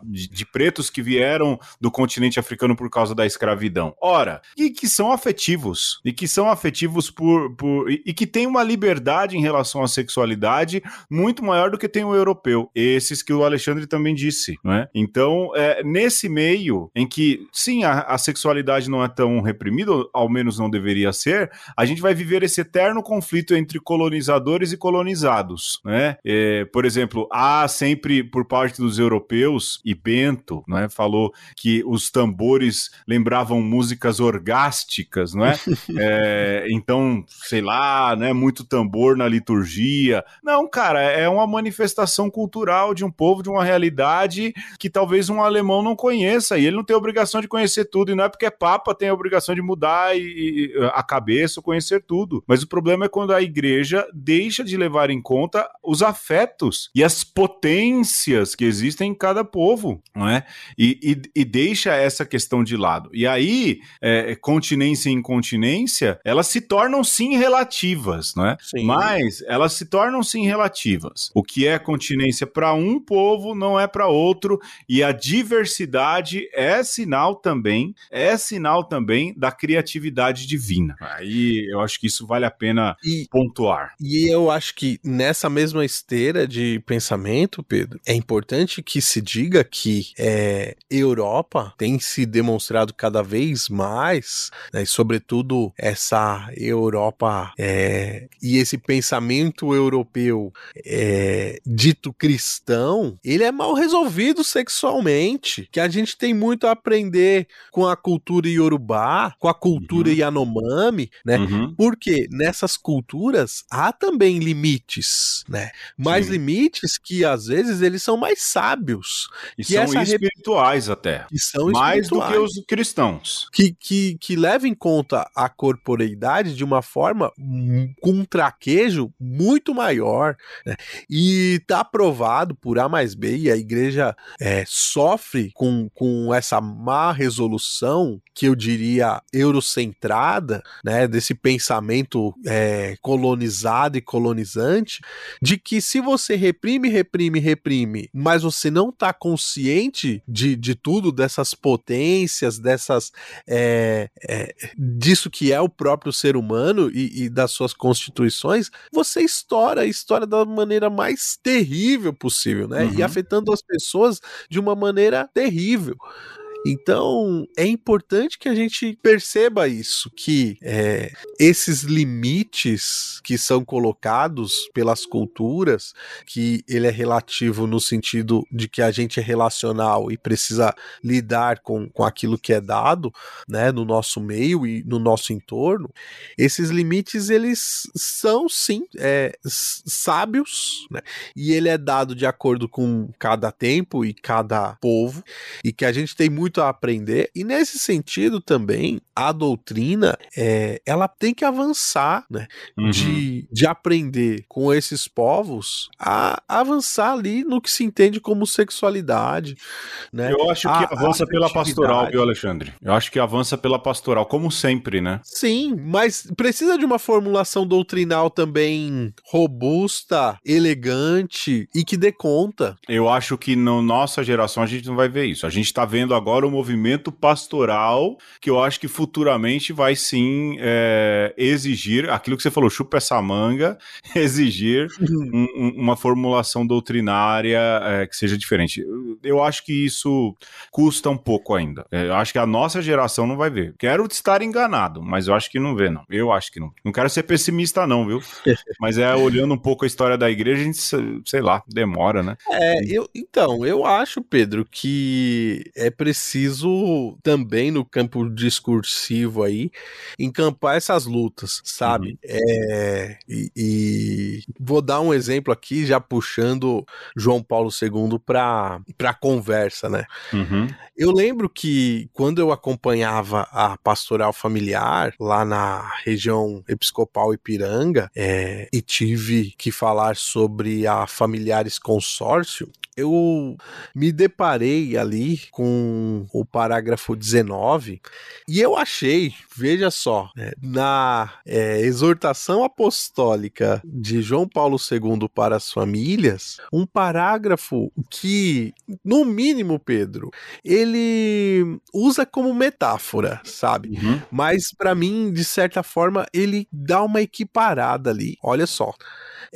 Speaker 1: de, de pretos que vieram do continente africano por causa da escravidão. Ora, e que são afetivos, e que são afetivos por. por e, que têm uma liberdade em relação à sexualidade muito maior do que tem o europeu. Esses que o Alexandre também disse, não é? Então, é, nesse meio em que, sim, a, a sexualidade não é tão reprimida, ao menos não deveria ser, a gente vai viver esse eterno conflito entre colonizadores e colonizados, né? É, por exemplo, há sempre por parte dos europeus, e Bento, né, falou que os tambores lembravam músicas orgásticas, não é? é então, sei lá, né, muito tambor na liturgia. Não, cara, é uma manifestação cultural de um povo, de uma realidade que talvez um alemão não conheça, e ele não tem obrigação de conhecer tudo, e não é porque é papa tem a obrigação de mudar e, e, a cabeça, conhecer tudo. Mas o problema é quando a igreja deixa de levar em conta os afetos e as potências que existem em cada povo, não é? E, e, e deixa essa questão de lado. E aí, é, continência e incontinência, elas se tornam sim relativas, não é? Sim. Mas elas se tornam sim relativas. O que é continência para um povo não é para outro, e a diversidade é sinal também, é sinal também da criatividade divina. Aí eu acho que isso vale a pena e, pontuar.
Speaker 2: E eu acho que nessa mesma esteira de pensamento, Pedro, é importante que se diga que é, Europa tem se demonstrado cada vez mais, né, e sobretudo essa Europa é, e esse pensamento europeu é, dito cristão, ele é mal resolvido sexualmente, que a gente tem muito a aprender com a cultura iorubá, com a cultura uhum. Yanomami, né? Uhum. Porque nessas culturas há também limites, né? Mais Sim. limites que às vezes eles são mais sábios.
Speaker 1: E que são espirituais até.
Speaker 2: Que são
Speaker 1: mais do que os cristãos.
Speaker 2: Que, que, que leva em conta a corporeidade de uma forma com um traquejo muito maior. Né? E tá provado por A mais B, e a igreja é, sofre com, com essa má resolução, que eu diria eurocentrada, né? Desse pensamento é, colonizado e colonizante, de que se você reprime, reprime, reprime, mas você não tá consciente de, de tudo, dessas potências, dessas. É, é, disso que é o próprio ser humano e, e das suas constituições, você estoura, estoura da maneira mais terrível possível, né? Uhum. E afetando as pessoas de uma maneira terrível. Então, é importante que a gente perceba isso, que é, esses limites que são colocados pelas culturas, que ele é relativo no sentido de que a gente é relacional e precisa lidar com, com aquilo que é dado, né, no nosso meio e no nosso entorno, esses limites, eles são, sim, é, sábios, né, e ele é dado de acordo com cada tempo e cada povo, e que a gente tem muito muito a aprender e nesse sentido também a doutrina é, ela tem que avançar, né? Uhum. De, de aprender com esses povos a, avançar ali no que se entende como sexualidade, né?
Speaker 1: Eu acho que a, avança pela pastoral, viu, Alexandre? Eu acho que avança pela pastoral, como sempre, né?
Speaker 2: Sim, mas precisa de uma formulação doutrinal também robusta, elegante e que dê conta.
Speaker 1: Eu acho que na nossa geração a gente não vai ver isso. A gente tá vendo agora o movimento pastoral que eu acho que futuramente vai sim é, exigir aquilo que você falou, chupa essa manga, exigir uhum. um, um, uma formulação doutrinária é, que seja diferente. Eu acho que isso custa um pouco ainda. É, eu acho que a nossa geração não vai ver. Quero estar enganado, mas eu acho que não vê, não. Eu acho que não. Não quero ser pessimista, não, viu? mas é olhando um pouco a história da igreja, a gente, sei lá, demora, né?
Speaker 2: É, eu, então, eu acho, Pedro, que é preciso preciso também no campo discursivo aí encampar essas lutas, sabe? Uhum. É, e, e, vou dar um exemplo aqui, já puxando João Paulo II para a conversa, né? Uhum. Eu lembro que quando eu acompanhava a pastoral familiar lá na região episcopal Ipiranga é, e tive que falar sobre a Familiares Consórcio, eu me deparei ali com o parágrafo 19 e eu achei, veja só, né, na é, exortação apostólica de João Paulo II para as famílias, um parágrafo que, no mínimo, Pedro, ele usa como metáfora, sabe?
Speaker 1: Uhum.
Speaker 2: Mas para mim, de certa forma, ele dá uma equiparada ali. Olha só.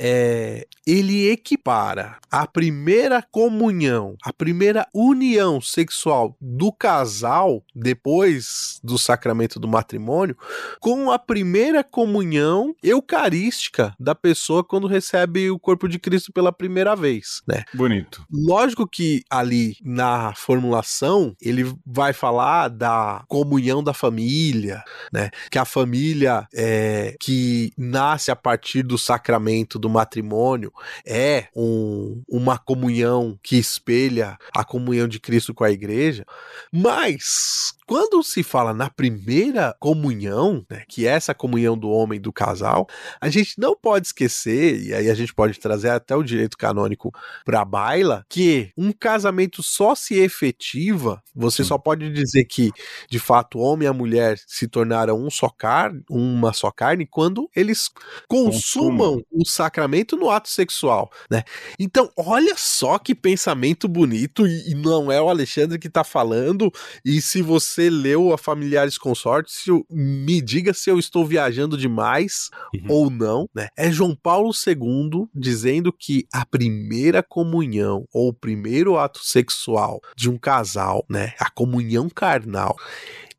Speaker 2: É, ele equipara a primeira comunhão, a primeira união sexual do casal depois do sacramento do matrimônio com a primeira comunhão eucarística da pessoa quando recebe o corpo de Cristo pela primeira vez, né?
Speaker 1: Bonito.
Speaker 2: Lógico que ali na formulação ele vai falar da comunhão da família, né? Que a família é, que nasce a partir do sacramento do matrimônio é um, uma comunhão que espelha a comunhão de Cristo com a igreja, mas quando se fala na primeira comunhão, né, que é essa comunhão do homem e do casal, a gente não pode esquecer, e aí a gente pode trazer até o direito canônico para a baila, que um casamento só se efetiva, você só pode dizer que de fato o homem e a mulher se tornaram um só carne, uma só carne, quando eles consumam o sacramento no ato sexual, né? Então, olha só que pensamento bonito, e, e não é o Alexandre que tá falando, e se você leu a Familiares Consórcio, me diga se eu estou viajando demais
Speaker 1: Uhum.
Speaker 2: ou não, né? É João Paulo II dizendo que a primeira comunhão ou o primeiro ato sexual de um casal, né, a comunhão carnal,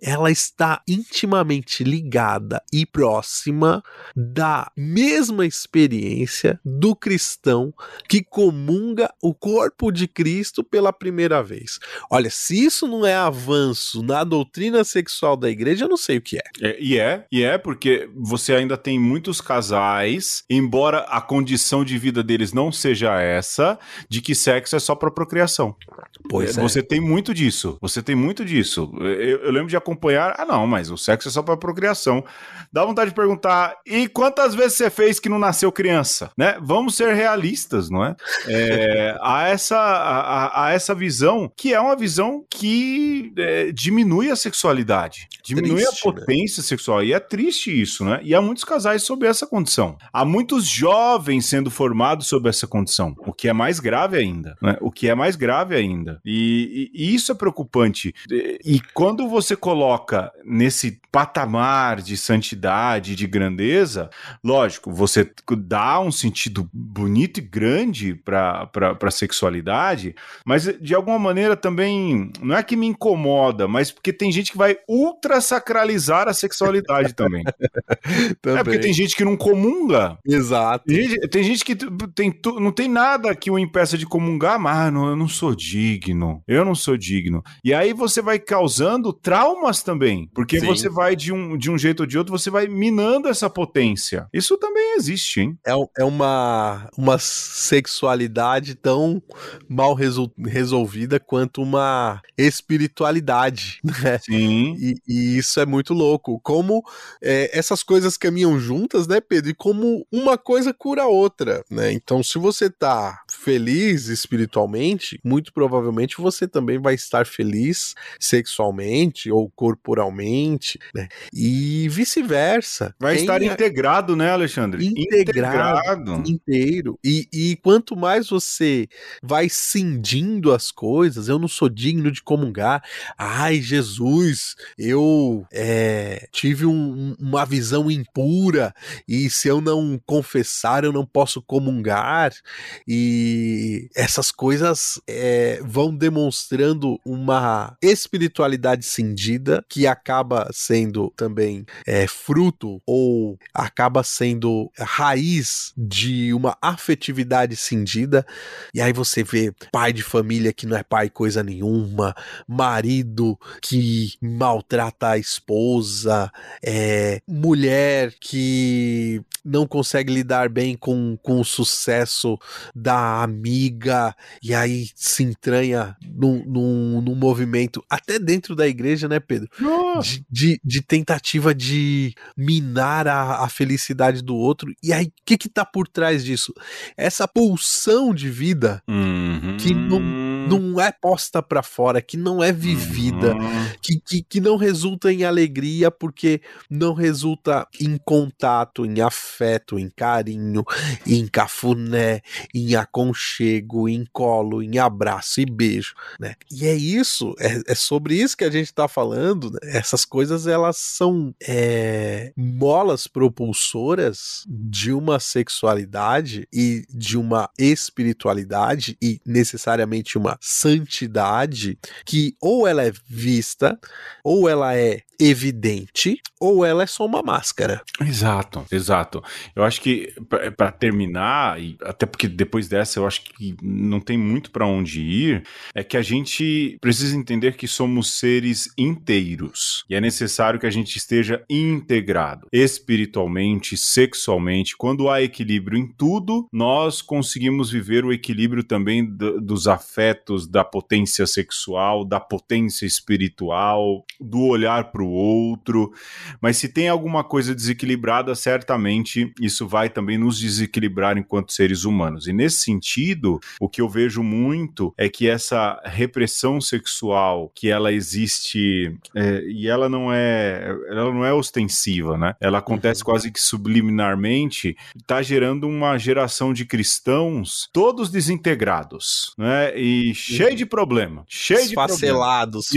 Speaker 2: ela está intimamente ligada e próxima da mesma experiência do cristão que comunga o corpo de Cristo pela primeira vez. Olha, se isso não é avanço na doutrina sexual da igreja, eu não sei o que é.
Speaker 1: É, e é, e é porque você ainda tem muitos casais, embora a condição de vida deles não seja essa, de que sexo é só para procriação.
Speaker 2: Pois é.
Speaker 1: Você tem muito disso. Você tem muito disso. Eu, eu lembro de acompanhar. Ah, não, mas o sexo é só para procriação. Dá vontade de perguntar. E quantas vezes você fez que não nasceu criança? Né? Vamos ser realistas, não é? é há, essa, há, há essa visão que é uma visão que é, diminui a sexualidade, diminui
Speaker 2: Triste,
Speaker 1: a potência sexual. E é triste isso, né? E há muitos casais sob essa condição. Há muitos jovens sendo formados sob essa condição, o que é mais grave ainda. Né? O que é mais grave ainda. E, e- e isso é preocupante. E, e quando você coloca nesse patamar de santidade, de grandeza, lógico, você dá um sentido bonito e grande para a sexualidade, mas de alguma maneira também, não é que me incomoda, mas porque tem gente que vai ultra sacralizar a sexualidade também. É porque tem gente que não comunga.
Speaker 2: Exato.
Speaker 1: Tem gente, tem gente que tem, não tem nada que o impeça de comungar, mas ah, não, eu não sou digno. Eu não sou digno. E aí você vai causando também. Porque
Speaker 2: Sim.
Speaker 1: você vai de um, de um jeito ou de outro, você vai minando essa potência. Isso também existe, hein?
Speaker 2: É, é uma, uma sexualidade tão mal resol- resolvida quanto uma espiritualidade, né?
Speaker 1: Sim.
Speaker 2: E, e isso é muito louco. Como é, essas coisas caminham juntas, né, Pedro? E como uma coisa cura a outra, né? Então, se você tá feliz espiritualmente, muito provavelmente você também vai estar feliz sexualmente ou corporalmente, né? E vice-versa.
Speaker 1: Vai
Speaker 2: Tem
Speaker 1: estar
Speaker 2: a-
Speaker 1: integrado, né, Alexandre?
Speaker 2: Integrado. inteiro. E, e quanto mais você vai cindindo as coisas, eu não sou digno de comungar. Ai, Jesus, eu é, tive um- uma visão impura e se eu não confessar, eu não posso comungar. E essas coisas é, vão demonstrando uma espiritualidade cindida que acaba sendo também é, fruto ou acaba sendo raiz de uma afetividade cindida. E aí você vê pai de família que não é pai coisa nenhuma, marido que maltrata a esposa, é, mulher que não consegue lidar bem com, com o sucesso da amiga e aí se entranha num, num, num movimento até dentro da igreja, né, Pedro? De, de, de tentativa de minar a, a felicidade do outro. E aí, o que que tá por trás disso? Essa pulsão de vida
Speaker 1: Uhum.
Speaker 2: que não, não é posta pra fora, que não é vivida,
Speaker 1: Uhum.
Speaker 2: que, que, que não resulta em alegria porque não resulta em contato, em afeto, em carinho, em cafuné, em aconchego, em colo, em abraço e beijo, né? E é isso, é, é sobre isso que a gente tá falando, né? Essas coisas elas são é, molas propulsoras de uma sexualidade e de uma espiritualidade e necessariamente uma santidade que ou ela é vista, ou ela é evidente, ou ela é só uma máscara.
Speaker 1: Exato, exato. Eu acho que pra terminar, e até porque depois dessa eu acho que não tem muito pra onde ir, é que a gente precisa entender que somos seres inteiros e é necessário que a gente esteja integrado espiritualmente, sexualmente. Quando há equilíbrio em tudo, nós conseguimos viver o equilíbrio também do- dos afetos, da potência sexual, da potência espiritual, do olhar para o outro. Mas se tem alguma coisa desequilibrada, certamente isso vai também nos desequilibrar enquanto seres humanos. E nesse sentido, o que eu vejo muito é que essa repressão sexual que ela existe é, e ela não é ela não é ostensiva, né? Ela acontece quase que subliminarmente, está gerando uma geração de cristãos todos desintegrados, né? E cheio de problema, cheio de problema.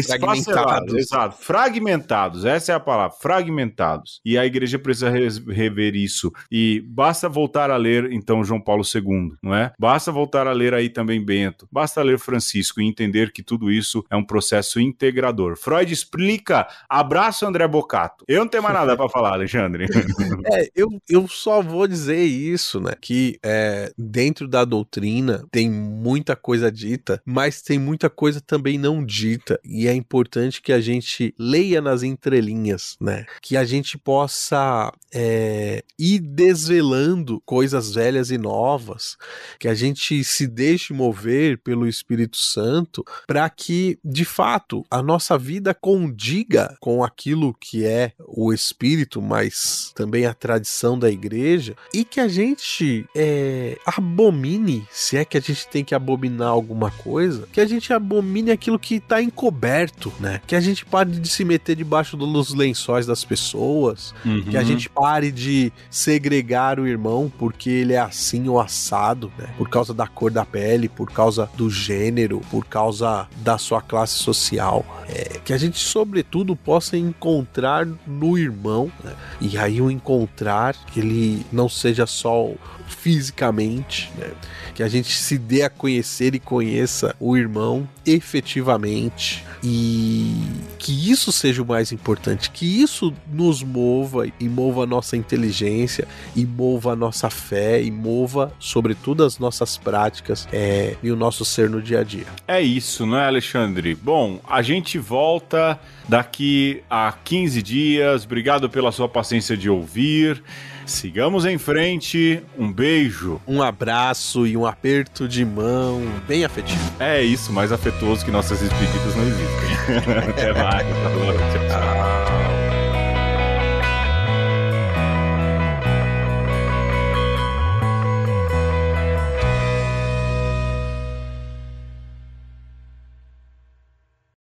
Speaker 2: Fragmentados.
Speaker 1: exato. Fragmentados, essa é a palavra, fragmentados. E a igreja precisa rever isso. E basta voltar a ler, então, João Paulo II, não é? Basta voltar a ler aí também Bento, basta ler Francisco e entender que tudo isso é um processo integrador. Freud explica, abraço André Bocato. Eu não tenho mais nada para falar, Alexandre.
Speaker 2: É, eu, eu só vou dizer isso, né? Que é, dentro da doutrina tem muita coisa dita, mas tem muita coisa também não dita. E é importante que a gente leia nas entrelinhas, né? Que a gente possa é, ir desvelando coisas velhas e novas, que a gente se deixe mover pelo Espírito Santo para que, de fato, a nossa vida condiga com aquilo que é o Espírito, mas também a tradição da igreja, e que a gente é, abomine, se é que a gente tem que abominar alguma coisa, que a gente abomine aquilo que está encoberto, né? Que a gente pare de se meter debaixo dos lençóis das pessoas, que a
Speaker 1: Uhum.
Speaker 2: gente pare de segregar o irmão porque ele é assim ou assado, né? Por causa da cor da pele, por causa do gênero, por causa da sua classe social. É, que a gente, sobretudo, possa encontrar no irmão, né? E aí o encontrar que ele não seja só fisicamente, né? Que a gente se dê a conhecer e conheça o irmão efetivamente e que isso seja o mais importante, que isso nos mova e mova a nossa inteligência e mova a nossa fé e mova sobretudo as nossas práticas é, e o nosso ser no dia a dia.
Speaker 1: É isso, não é, Alexandre? Bom, a gente volta daqui a 15 dias. Obrigado pela sua paciência de ouvir. Sigamos em frente. Um beijo.
Speaker 2: Um abraço e um aperto de mão bem afetivo.
Speaker 1: É isso, mais afetuoso que nossas despedidas não existem. Até mais. Tchau.